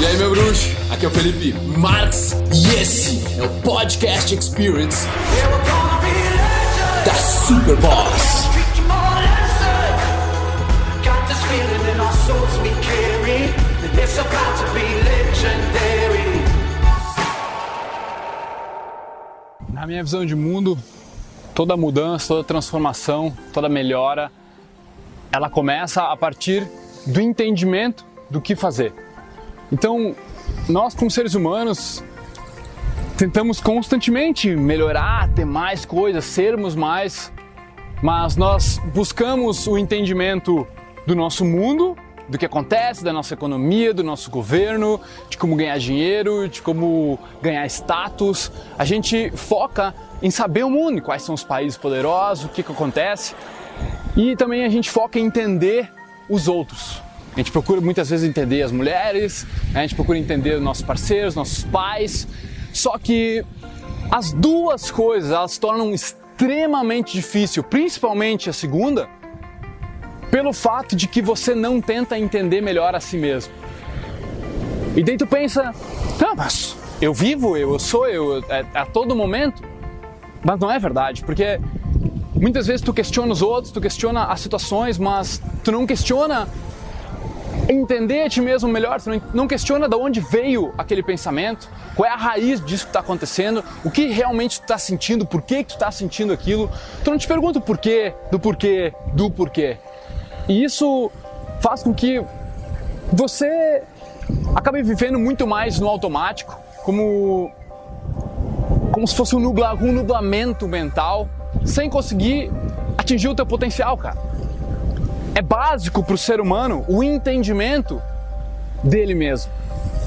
E aí, meu bruxo? Aqui é o Felipe Marx e esse é o Podcast Experience da Super Boss. Na minha visão de mundo, toda mudança, toda transformação, toda melhora, ela começa a partir do entendimento do que fazer. Então, nós como seres humanos tentamos constantemente melhorar, ter mais coisas, sermos mais, mas nós buscamos o entendimento do nosso mundo, do que acontece, da nossa economia, do nosso governo, de como ganhar dinheiro, de como ganhar status. A gente foca em saber o mundo, quais são os países poderosos, o que, que acontece. E também a gente foca em entender os outros. A gente procura muitas vezes entender as mulheres, a gente procura entender os nossos parceiros, nossos pais. Só que as duas coisas elas se tornam extremamente difícil, principalmente a segunda, pelo fato de que você não tenta entender melhor a si mesmo. E daí tu pensa, não, mas eu vivo, eu, eu sou eu, é, a todo momento. Mas não é verdade, porque muitas vezes tu questiona os outros, tu questiona as situações, mas tu não questiona entender a ti mesmo melhor, tu não questiona de onde veio aquele pensamento, qual é a raiz disso que está acontecendo, o que realmente tu está sentindo, por que, que tu está sentindo aquilo. Tu não te pergunta o porquê, do porquê, do porquê. E isso faz com que você acabe vivendo muito mais no automático, como, como se fosse um, nubla, um nublamento mental, sem conseguir atingir o teu potencial, cara. É básico para o ser humano o entendimento dele mesmo.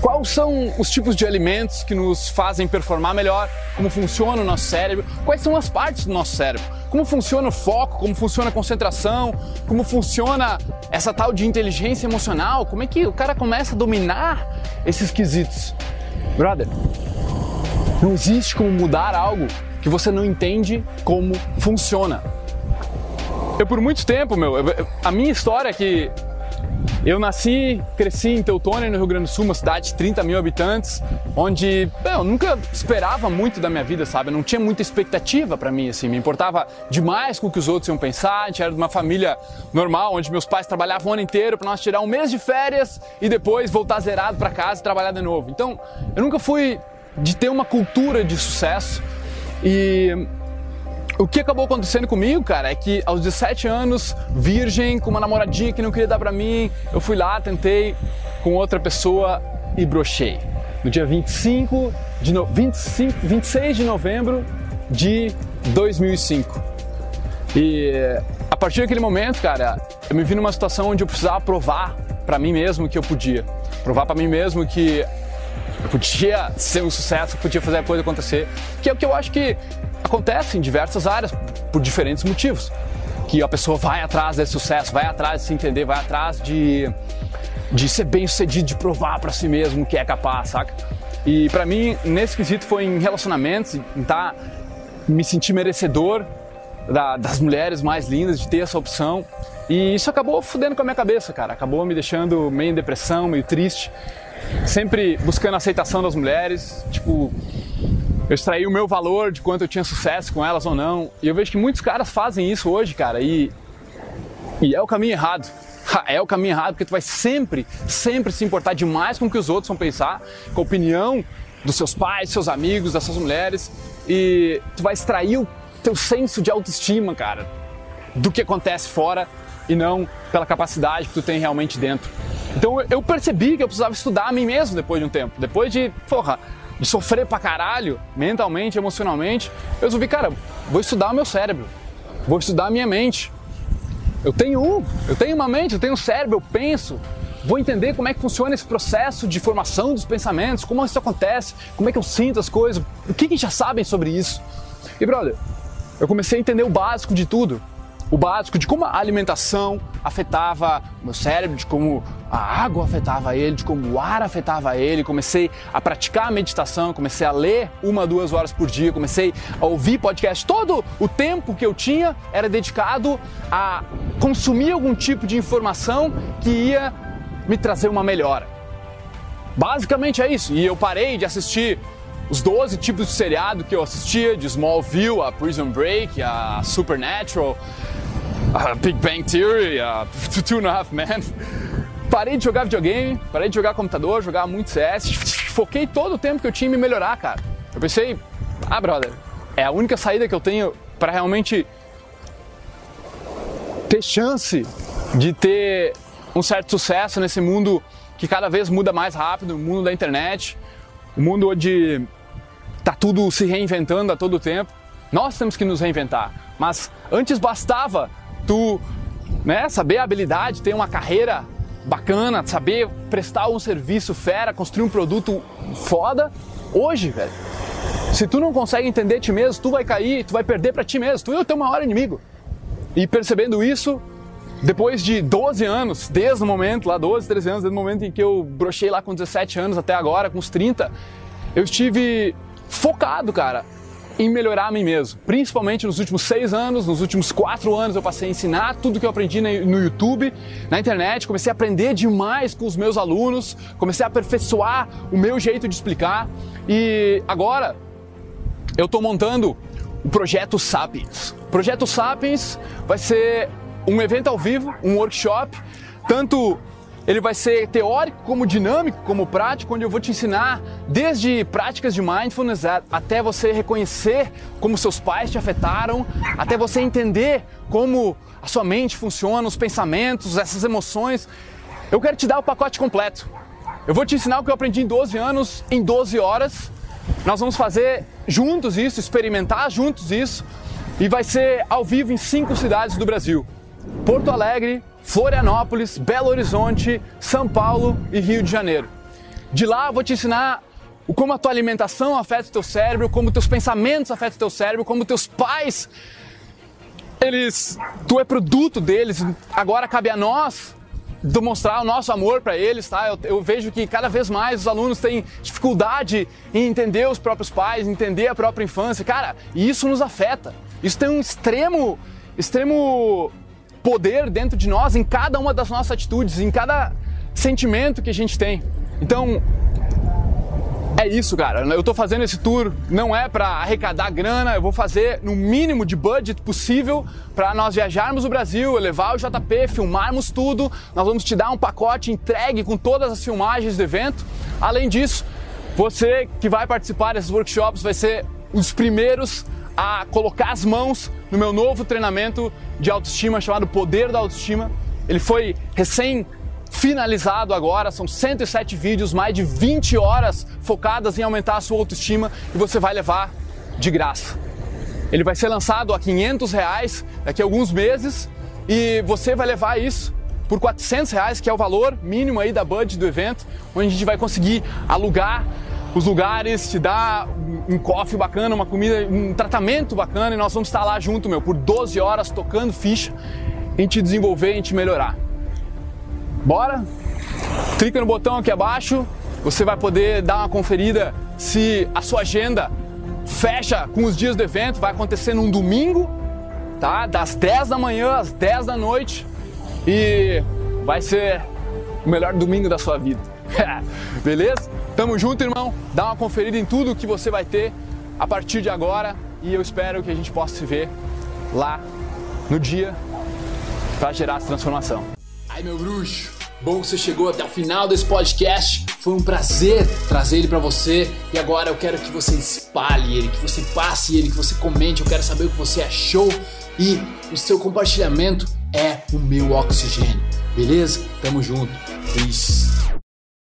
Quais são os tipos de alimentos que nos fazem performar melhor? Como funciona o nosso cérebro? Quais são as partes do nosso cérebro? Como funciona o foco? Como funciona a concentração? Como funciona essa tal de inteligência emocional? Como é que o cara começa a dominar esses quesitos? Brother, não existe como mudar algo que você não entende como funciona. Eu por muito tempo, meu, a minha história é que eu nasci, cresci em Teutônia, no Rio Grande do Sul, uma cidade de 30 mil habitantes, onde eu nunca esperava muito da minha vida, sabe? Eu não tinha muita expectativa para mim, assim, me importava demais com o que os outros iam pensar. A gente era de uma família normal, onde meus pais trabalhavam o ano inteiro para nós tirar um mês de férias e depois voltar zerado para casa e trabalhar de novo. Então, eu nunca fui de ter uma cultura de sucesso e o que acabou acontecendo comigo, cara, é que aos 17 anos, virgem, com uma namoradinha que não queria dar pra mim, eu fui lá, tentei com outra pessoa e brochei. No dia 25 de no... 25, 26 de novembro de 2005. E a partir daquele momento, cara, eu me vi numa situação onde eu precisava provar para mim mesmo que eu podia. Provar para mim mesmo que eu podia ser um sucesso, podia fazer a coisa acontecer. Que é o que eu acho que acontece em diversas áreas por diferentes motivos. Que a pessoa vai atrás desse sucesso, vai atrás de se entender, vai atrás de, de ser bem sucedido, de provar para si mesmo que é capaz, saca? E para mim, nesse quesito foi em relacionamentos, em tá, me sentir merecedor da, das mulheres mais lindas, de ter essa opção. E isso acabou fudendo com a minha cabeça, cara. Acabou me deixando meio em depressão, meio triste. Sempre buscando a aceitação das mulheres, tipo, eu extraí o meu valor de quanto eu tinha sucesso com elas ou não. E eu vejo que muitos caras fazem isso hoje, cara, e, e é o caminho errado. É o caminho errado, porque tu vai sempre, sempre se importar demais com o que os outros vão pensar, com a opinião dos seus pais, seus amigos, das suas mulheres, e tu vai extrair o teu senso de autoestima, cara, do que acontece fora e não pela capacidade que tu tem realmente dentro. Então eu percebi que eu precisava estudar a mim mesmo depois de um tempo. Depois de, porra, de sofrer pra caralho, mentalmente, emocionalmente, eu resolvi, cara, vou estudar o meu cérebro, vou estudar a minha mente. Eu tenho um, eu tenho uma mente, eu tenho um cérebro, eu penso, vou entender como é que funciona esse processo de formação dos pensamentos, como isso acontece, como é que eu sinto as coisas, o que, que já sabem sobre isso. E brother, eu comecei a entender o básico de tudo o básico de como a alimentação afetava o meu cérebro, de como a água afetava ele, de como o ar afetava ele. Comecei a praticar a meditação, comecei a ler uma, duas horas por dia, comecei a ouvir podcast. Todo o tempo que eu tinha era dedicado a consumir algum tipo de informação que ia me trazer uma melhora. Basicamente é isso. E eu parei de assistir os 12 tipos de seriado que eu assistia, de Smallville, a Prison Break, a Supernatural, a Big Bang Theory, a Two and a Half Men. Parei de jogar videogame, parei de jogar computador, jogar muito CS, foquei todo o tempo que eu tinha em me melhorar, cara. Eu pensei, ah, brother, é a única saída que eu tenho para realmente ter chance de ter um certo sucesso nesse mundo que cada vez muda mais rápido, o mundo da internet, o mundo onde tá tudo se reinventando a todo tempo. Nós temos que nos reinventar, mas antes bastava tu, né, saber a habilidade, ter uma carreira bacana, saber prestar um serviço fera, construir um produto foda. Hoje, velho, se tu não consegue entender ti mesmo, tu vai cair, tu vai perder para ti mesmo, tu é o teu maior inimigo. E percebendo isso, depois de 12 anos, desde o momento, lá 12, 13 anos, desde o momento em que eu brochei lá com 17 anos até agora, com os 30, eu estive focado, cara, em melhorar a mim mesmo. Principalmente nos últimos seis anos, nos últimos quatro anos eu passei a ensinar tudo que eu aprendi no YouTube, na internet, comecei a aprender demais com os meus alunos, comecei a aperfeiçoar o meu jeito de explicar e agora eu estou montando o projeto Sapiens. O projeto Sapiens vai ser um evento ao vivo, um workshop, tanto ele vai ser teórico como dinâmico, como prático, onde eu vou te ensinar desde práticas de mindfulness até você reconhecer como seus pais te afetaram, até você entender como a sua mente funciona, os pensamentos, essas emoções. Eu quero te dar o pacote completo. Eu vou te ensinar o que eu aprendi em 12 anos, em 12 horas. Nós vamos fazer juntos isso, experimentar juntos isso, e vai ser ao vivo em cinco cidades do Brasil. Porto Alegre, Florianópolis, Belo Horizonte, São Paulo e Rio de Janeiro. De lá eu vou te ensinar como a tua alimentação afeta o teu cérebro, como teus pensamentos afetam o teu cérebro, como teus pais eles tu é produto deles, agora cabe a nós demonstrar o nosso amor para eles, tá? Eu, eu, vejo que cada vez mais os alunos têm dificuldade em entender os próprios pais, entender a própria infância, cara, e isso nos afeta. Isso tem um extremo, extremo poder dentro de nós em cada uma das nossas atitudes, em cada sentimento que a gente tem. Então, é isso, cara. Eu tô fazendo esse tour não é para arrecadar grana, eu vou fazer no mínimo de budget possível para nós viajarmos o Brasil, levar o JP, filmarmos tudo. Nós vamos te dar um pacote entregue com todas as filmagens do evento. Além disso, você que vai participar desses workshops vai ser os primeiros a colocar as mãos no meu novo treinamento de autoestima chamado Poder da Autoestima. Ele foi recém finalizado agora, são 107 vídeos, mais de 20 horas focadas em aumentar a sua autoestima e você vai levar de graça. Ele vai ser lançado a 500 reais daqui a alguns meses e você vai levar isso por 400 reais, que é o valor mínimo aí da budget do evento, onde a gente vai conseguir alugar os lugares, te dar um coffee bacana, uma comida, um tratamento bacana e nós vamos estar lá junto, meu, por 12 horas tocando ficha em te desenvolver, em te melhorar. Bora? Clica no botão aqui abaixo, você vai poder dar uma conferida se a sua agenda fecha com os dias do evento, vai acontecer num domingo, tá? Das 10 da manhã às 10 da noite e vai ser o melhor domingo da sua vida. Beleza? Tamo junto, irmão. Dá uma conferida em tudo que você vai ter a partir de agora e eu espero que a gente possa se ver lá no dia para gerar essa transformação. Ai, meu bruxo, bom que você chegou até o final desse podcast. Foi um prazer trazer ele para você e agora eu quero que você espalhe ele, que você passe ele, que você comente. Eu quero saber o que você achou e o seu compartilhamento é o meu oxigênio. Beleza? Tamo junto. Peace.